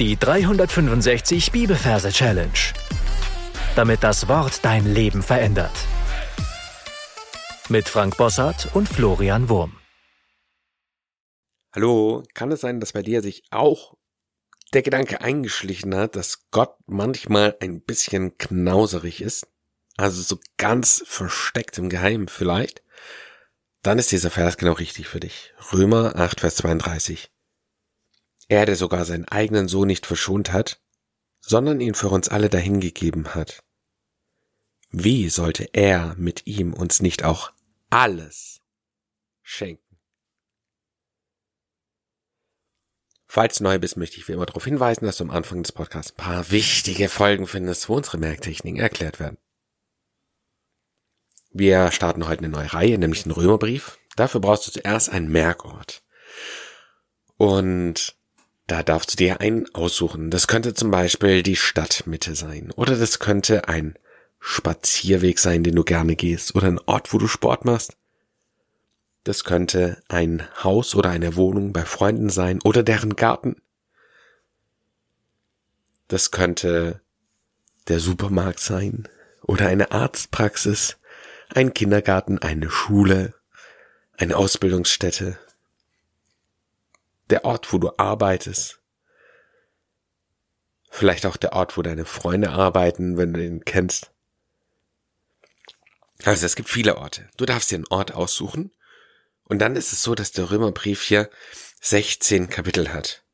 Die 365 Bibelverse Challenge. Damit das Wort dein Leben verändert. Mit Frank Bossart und Florian Wurm. Hallo, kann es sein, dass bei dir sich auch der Gedanke eingeschlichen hat, dass Gott manchmal ein bisschen knauserig ist? Also so ganz versteckt im Geheimen vielleicht? Dann ist dieser Vers genau richtig für dich. Römer 8, Vers 32. Er, der sogar seinen eigenen Sohn nicht verschont hat, sondern ihn für uns alle dahingegeben hat. Wie sollte er mit ihm uns nicht auch alles schenken? Falls du neu bist, möchte ich wie immer darauf hinweisen, dass du am Anfang des Podcasts ein paar wichtige Folgen findest, wo unsere Merktechniken erklärt werden. Wir starten heute eine neue Reihe, nämlich den Römerbrief. Dafür brauchst du zuerst einen Merkort. Und da darfst du dir einen aussuchen. Das könnte zum Beispiel die Stadtmitte sein. Oder das könnte ein Spazierweg sein, den du gerne gehst. Oder ein Ort, wo du Sport machst. Das könnte ein Haus oder eine Wohnung bei Freunden sein. Oder deren Garten. Das könnte der Supermarkt sein. Oder eine Arztpraxis. Ein Kindergarten, eine Schule. Eine Ausbildungsstätte der Ort, wo du arbeitest. Vielleicht auch der Ort, wo deine Freunde arbeiten, wenn du den kennst. Also es gibt viele Orte. Du darfst dir einen Ort aussuchen. Und dann ist es so, dass der Römerbrief hier 16 Kapitel hat.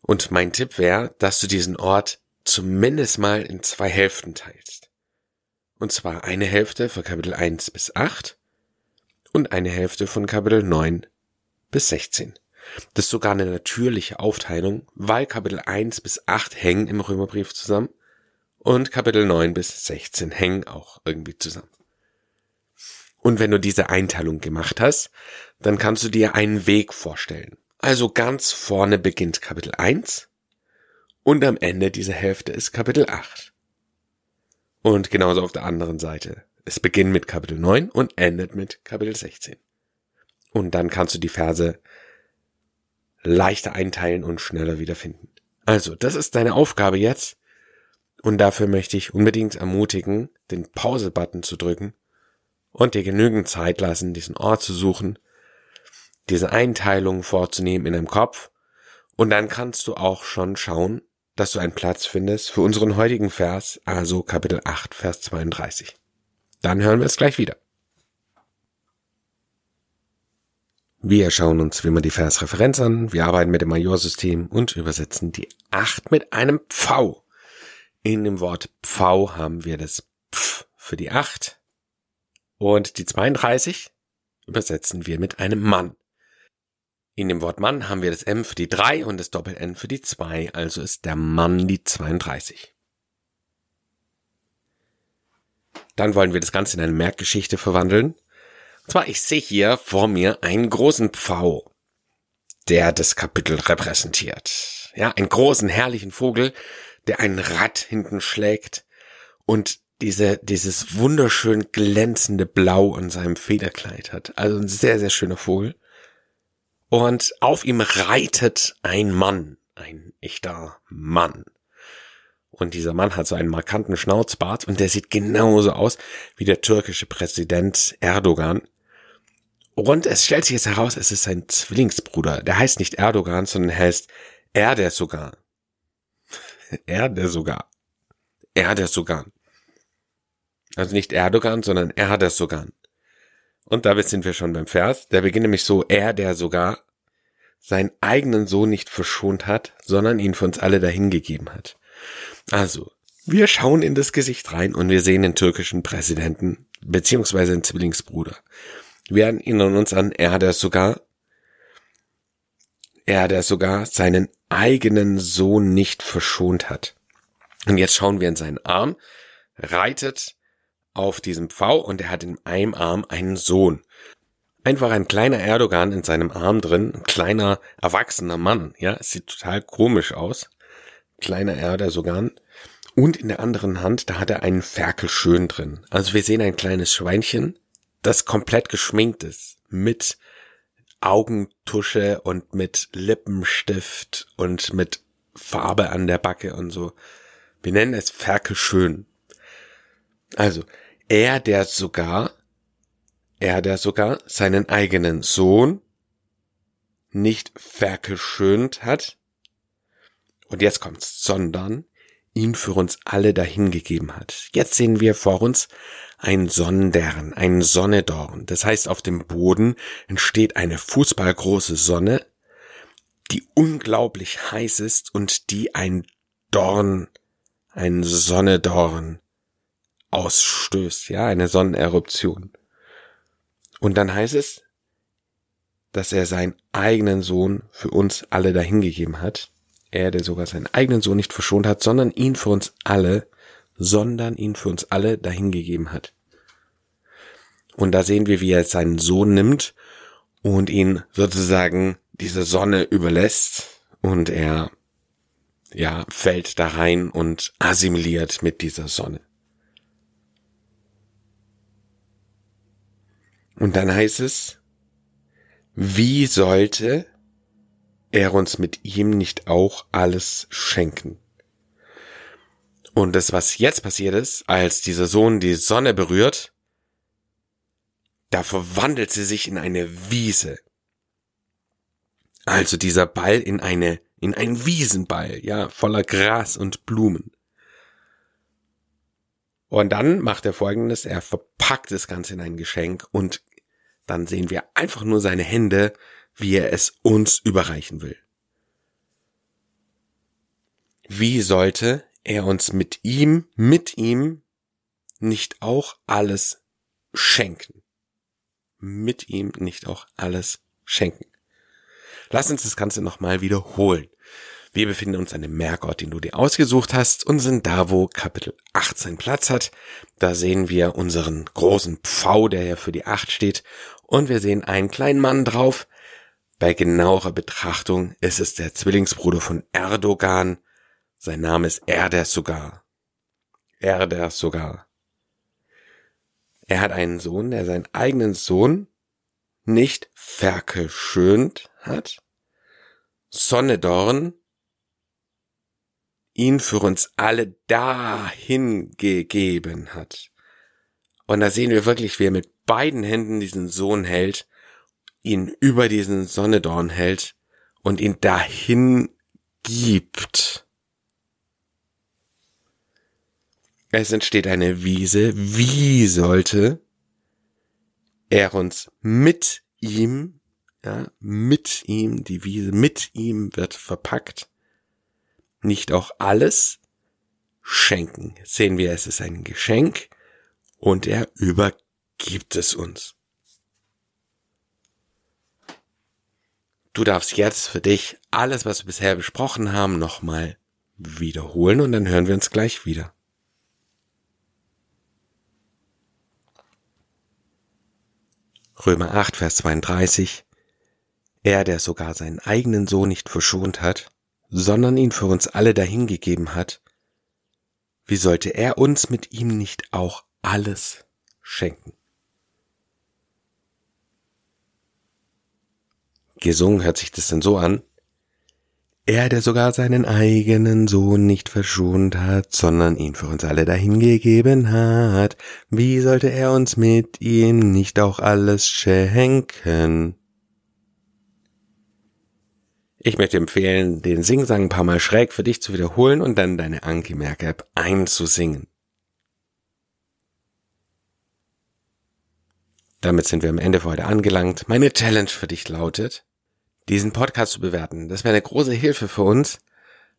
Und mein Tipp wäre, dass du diesen Ort zumindest mal in zwei Hälften teilst. Und zwar eine Hälfte von Kapitel 1 bis 8 und eine Hälfte von Kapitel 9 bis 16. Das ist sogar eine natürliche Aufteilung, weil Kapitel 1 bis 8 hängen im Römerbrief zusammen und Kapitel 9 bis 16 hängen auch irgendwie zusammen. Und wenn du diese Einteilung gemacht hast, dann kannst du dir einen Weg vorstellen. Also ganz vorne beginnt Kapitel 1 und am Ende dieser Hälfte ist Kapitel 8. Und genauso auf der anderen Seite. Es beginnt mit Kapitel 9 und endet mit Kapitel 16. Und dann kannst du die Verse leichter einteilen und schneller wiederfinden. Also, das ist deine Aufgabe jetzt. Und dafür möchte ich unbedingt ermutigen, den Pause-Button zu drücken und dir genügend Zeit lassen, diesen Ort zu suchen, diese Einteilung vorzunehmen in deinem Kopf. Und dann kannst du auch schon schauen, dass du einen Platz findest für unseren heutigen Vers, also Kapitel 8, Vers 32. Dann hören wir es gleich wieder. Wir schauen uns wie immer die Versreferenz an, wir arbeiten mit dem Majorsystem und übersetzen die 8 mit einem Pfau. In dem Wort Pfau haben wir das Pf für die 8 und die 32 übersetzen wir mit einem Mann. In dem Wort Mann haben wir das M für die 3 und das Doppel-N für die 2, also ist der Mann die 32. Dann wollen wir das Ganze in eine Merkgeschichte verwandeln zwar, ich sehe hier vor mir einen großen Pfau, der das Kapitel repräsentiert. Ja, einen großen, herrlichen Vogel, der ein Rad hinten schlägt und diese, dieses wunderschön glänzende Blau an seinem Federkleid hat. Also ein sehr, sehr schöner Vogel. Und auf ihm reitet ein Mann, ein echter Mann. Und dieser Mann hat so einen markanten Schnauzbart und der sieht genauso aus wie der türkische Präsident Erdogan. Und es stellt sich jetzt heraus, es ist sein Zwillingsbruder. Der heißt nicht Erdogan, sondern heißt er der sogar. er der sogar. Er der sogar. Also nicht Erdogan, sondern er der sogar. Und damit sind wir schon beim Vers. Der beginnt nämlich so, er der sogar seinen eigenen Sohn nicht verschont hat, sondern ihn für uns alle dahingegeben hat. Also, wir schauen in das Gesicht rein und wir sehen den türkischen Präsidenten, beziehungsweise den Zwillingsbruder. Wir erinnern uns an er, der sogar, er, der sogar seinen eigenen Sohn nicht verschont hat. Und jetzt schauen wir in seinen Arm, reitet auf diesem Pfau und er hat in einem Arm einen Sohn. Einfach ein kleiner Erdogan in seinem Arm drin, ein kleiner erwachsener Mann, ja, es sieht total komisch aus. Kleiner Erdogan. Und in der anderen Hand, da hat er einen Ferkel schön drin. Also wir sehen ein kleines Schweinchen, das komplett geschminkt ist mit Augentusche und mit Lippenstift und mit Farbe an der Backe und so. Wir nennen es Ferkelschön. Also, er, der sogar, er, der sogar seinen eigenen Sohn nicht vergeschönt hat, und jetzt kommt's, sondern ihn für uns alle dahingegeben hat. Jetzt sehen wir vor uns ein Sonnendern, ein Sonnedorn. Das heißt, auf dem Boden entsteht eine fußballgroße Sonne, die unglaublich heiß ist und die ein Dorn, ein Sonnedorn ausstößt, ja, eine Sonneneruption. Und dann heißt es, dass er seinen eigenen Sohn für uns alle dahingegeben hat. Er, der sogar seinen eigenen Sohn nicht verschont hat, sondern ihn für uns alle, sondern ihn für uns alle dahingegeben hat. Und da sehen wir, wie er seinen Sohn nimmt und ihn sozusagen diese Sonne überlässt und er ja fällt da rein und assimiliert mit dieser Sonne. Und dann heißt es, wie sollte er uns mit ihm nicht auch alles schenken? Und das, was jetzt passiert ist, als dieser Sohn die Sonne berührt, da verwandelt sie sich in eine Wiese. Also dieser Ball in eine, in einen Wiesenball, ja, voller Gras und Blumen. Und dann macht er folgendes, er verpackt das Ganze in ein Geschenk und dann sehen wir einfach nur seine Hände, wie er es uns überreichen will. Wie sollte er uns mit ihm, mit ihm nicht auch alles schenken? Mit ihm nicht auch alles schenken. Lass uns das Ganze nochmal wiederholen. Wir befinden uns an dem Merkort, den du dir ausgesucht hast und sind da, wo Kapitel 18 Platz hat. Da sehen wir unseren großen Pfau, der ja für die 8 steht und wir sehen einen kleinen Mann drauf. Bei genauerer Betrachtung ist es der Zwillingsbruder von Erdogan. Sein Name ist Erder sogar. Erder sogar. Er hat einen Sohn, der seinen eigenen Sohn nicht vergeschönt hat. Sonnedorn ihn für uns alle dahin gegeben hat. Und da sehen wir wirklich, wie er mit beiden Händen diesen Sohn hält, ihn über diesen Sonnedorn hält und ihn dahin gibt. Es entsteht eine Wiese. Wie sollte er uns mit ihm, ja, mit ihm, die Wiese mit ihm wird verpackt, nicht auch alles schenken. sehen wir, es ist ein Geschenk und er übergibt es uns. Du darfst jetzt für dich alles, was wir bisher besprochen haben, nochmal wiederholen und dann hören wir uns gleich wieder. Römer 8, Vers 32 Er, der sogar seinen eigenen Sohn nicht verschont hat, sondern ihn für uns alle dahingegeben hat, wie sollte er uns mit ihm nicht auch alles schenken? Gesungen hört sich das denn so an? Er, der sogar seinen eigenen Sohn nicht verschont hat, sondern ihn für uns alle dahingegeben hat, wie sollte er uns mit ihm nicht auch alles schenken? Ich möchte empfehlen, den Singsang ein paar Mal schräg für dich zu wiederholen und dann deine Anki Merk App einzusingen. Damit sind wir am Ende für heute angelangt. Meine Challenge für dich lautet, diesen Podcast zu bewerten. Das wäre eine große Hilfe für uns,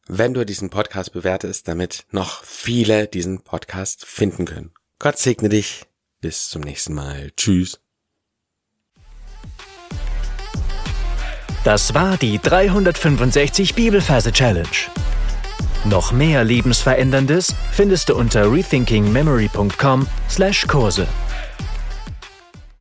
wenn du diesen Podcast bewertest, damit noch viele diesen Podcast finden können. Gott segne dich. Bis zum nächsten Mal. Tschüss. Das war die 365 Bibelferse Challenge. Noch mehr Lebensveränderndes findest du unter rethinkingmemory.com/Kurse.